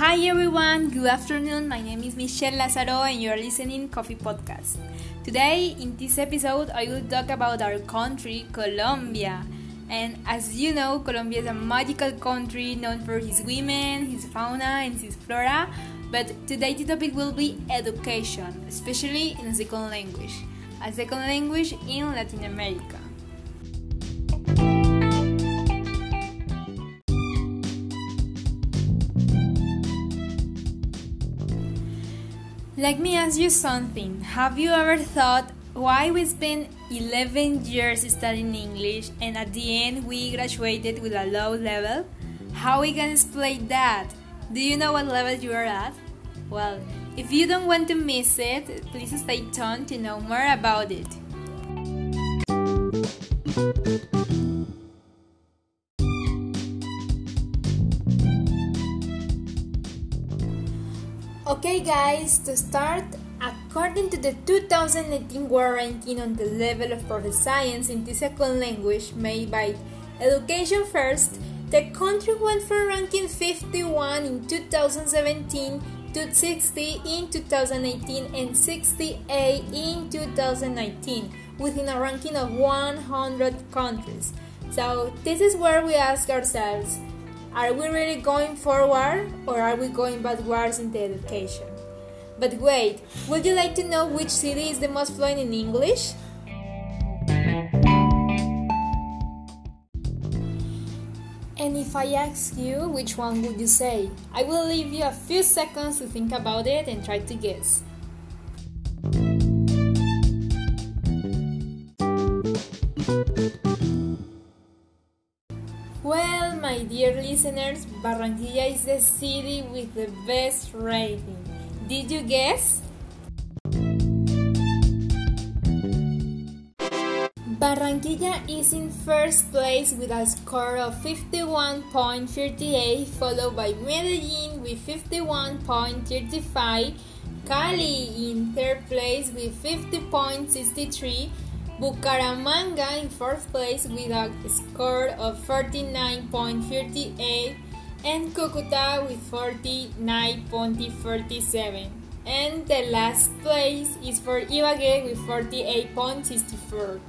Hi everyone, good afternoon. My name is Michelle Lazaro and you're listening Coffee Podcast. Today in this episode I will talk about our country, Colombia. And as you know, Colombia is a magical country known for its women, its fauna and its flora. But today the topic will be education, especially in second language, a second language in Latin America. Let me ask you something. Have you ever thought why we spent 11 years studying English and at the end we graduated with a low level? How we can explain that? Do you know what level you are at? Well, if you don't want to miss it, please stay tuned to know more about it. Okay, guys, to start, according to the 2018 World Ranking on the level of Proficiency Science in the second language made by Education First, the country went from ranking 51 in 2017 to 60 in 2018 and 68 in 2019, within a ranking of 100 countries. So, this is where we ask ourselves are we really going forward or are we going backwards in the education? But wait, would you like to know which city is the most fluent in English? And if I ask you, which one would you say? I will leave you a few seconds to think about it and try to guess. Well, my dear listeners, Barranquilla is the city with the best rating. Did you guess? Barranquilla is in first place with a score of 51.38, followed by Medellin with 51.35, Cali in third place with 50.63, Bucaramanga in fourth place with a score of 49.38 and Cucuta with 49.37. And the last place is for Ibagué with 48.64.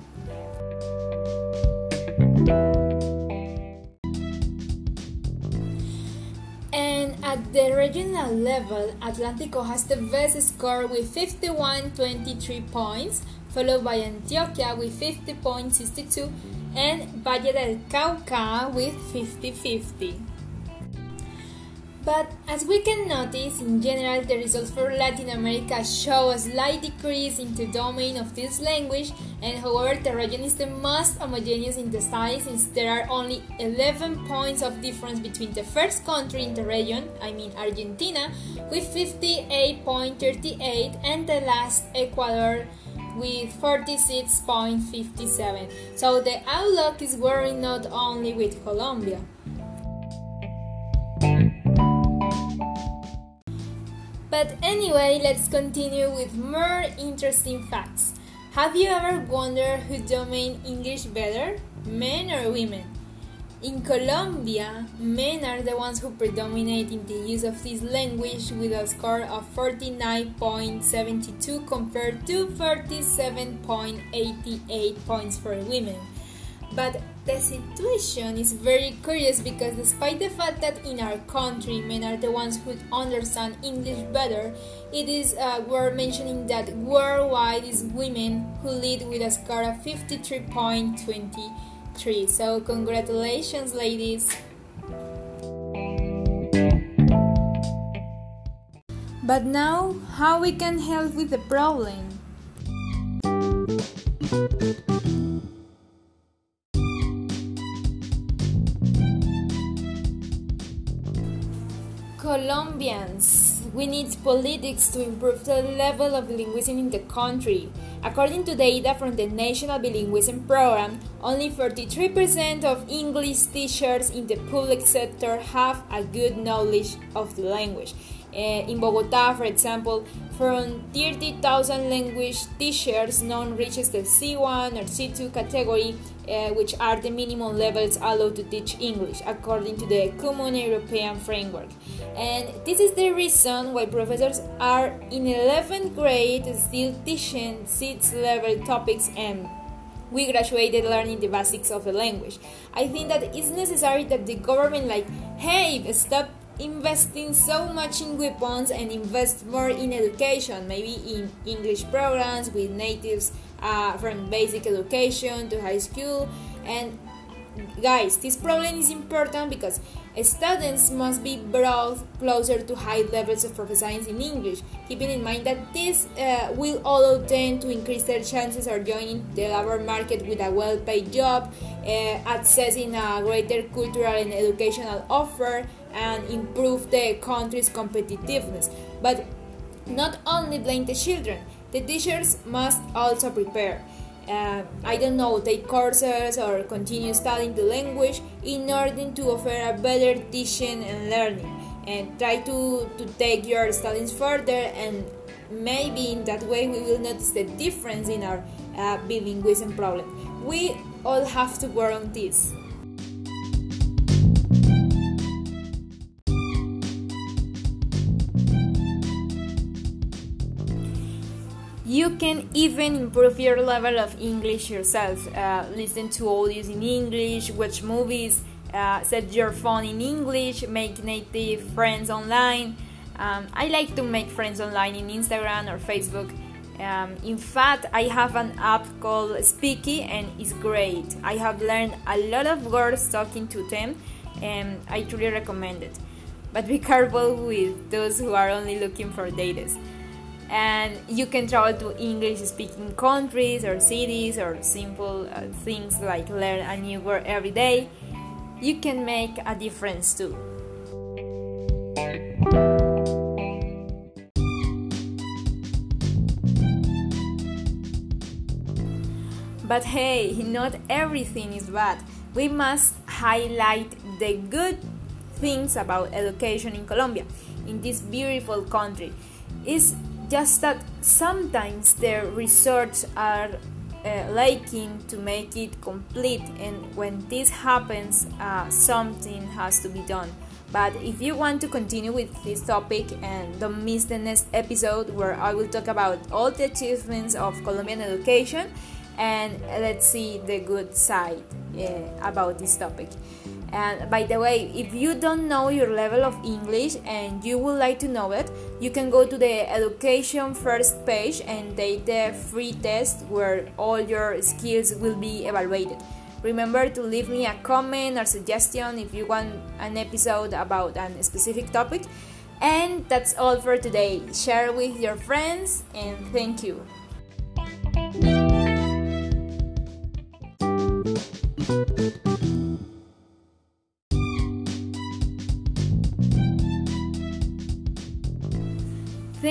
And at the regional level, Atlántico has the best score with 51.23 points, followed by Antioquia with 50.62 and Valle del Cauca with 50.50. But as we can notice, in general, the results for Latin America show a slight decrease in the domain of this language, and however, the region is the most homogeneous in the size since there are only 11 points of difference between the first country in the region, I mean Argentina, with 58.38, and the last Ecuador with 46.57. So the outlook is worrying not only with Colombia. But anyway, let's continue with more interesting facts. Have you ever wondered who domain English better, men or women? In Colombia, men are the ones who predominate in the use of this language with a score of 49.72 compared to 47.88 points for women. But the situation is very curious because despite the fact that in our country men are the ones who understand English better, it is uh, worth mentioning that worldwide is women who lead with a score of 53.23. So congratulations ladies! But now, how we can help with the problem? Colombians, we need politics to improve the level of linguism in the country. According to data from the National Bilingualism Program, only 43% of English teachers in the public sector have a good knowledge of the language. Uh, in Bogota, for example, from 30,000 language teachers, none reaches the C1 or C2 category, uh, which are the minimum levels allowed to teach English according to the Common European Framework. And this is the reason why professors are in 11th grade still teaching 6th level topics and we graduated learning the basics of the language. I think that it's necessary that the government like, hey, stop investing so much in weapons and invest more in education, maybe in English programs with natives uh, from basic education to high school. And guys, this problem is important because students must be brought closer to high levels of proficiency in English, keeping in mind that this uh, will allow them to increase their chances of joining the labor market with a well paid job, uh, accessing a greater cultural and educational offer, and improve the country's competitiveness. But not only blame the children, the teachers must also prepare. Uh, I don't know, take courses or continue studying the language in order to offer a better teaching and learning. And try to, to take your studies further, and maybe in that way we will notice the difference in our uh, bilingualism problem. We all have to work on this. You can even improve your level of English yourself. Uh, listen to audios in English, watch movies, uh, set your phone in English, make native friends online. Um, I like to make friends online in Instagram or Facebook. Um, in fact, I have an app called Speaky and it's great. I have learned a lot of words talking to them and I truly recommend it. But be careful with those who are only looking for data and you can travel to English speaking countries or cities or simple uh, things like learn a new word every day. You can make a difference too. But hey, not everything is bad. We must highlight the good things about education in Colombia, in this beautiful country. It's just that sometimes the research are uh, lacking to make it complete and when this happens uh, something has to be done. But if you want to continue with this topic and don't miss the next episode where i will talk about all the achievements of colombian education and let's see the good side uh, about this topic and by the way, if you don't know your level of English and you would like to know it, you can go to the Education First page and take the free test where all your skills will be evaluated. Remember to leave me a comment or suggestion if you want an episode about a specific topic. And that's all for today. Share with your friends and thank you.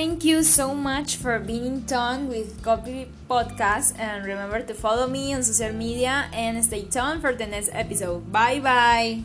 Thank you so much for being in tune with Copy Podcast and remember to follow me on social media and stay tuned for the next episode. Bye bye.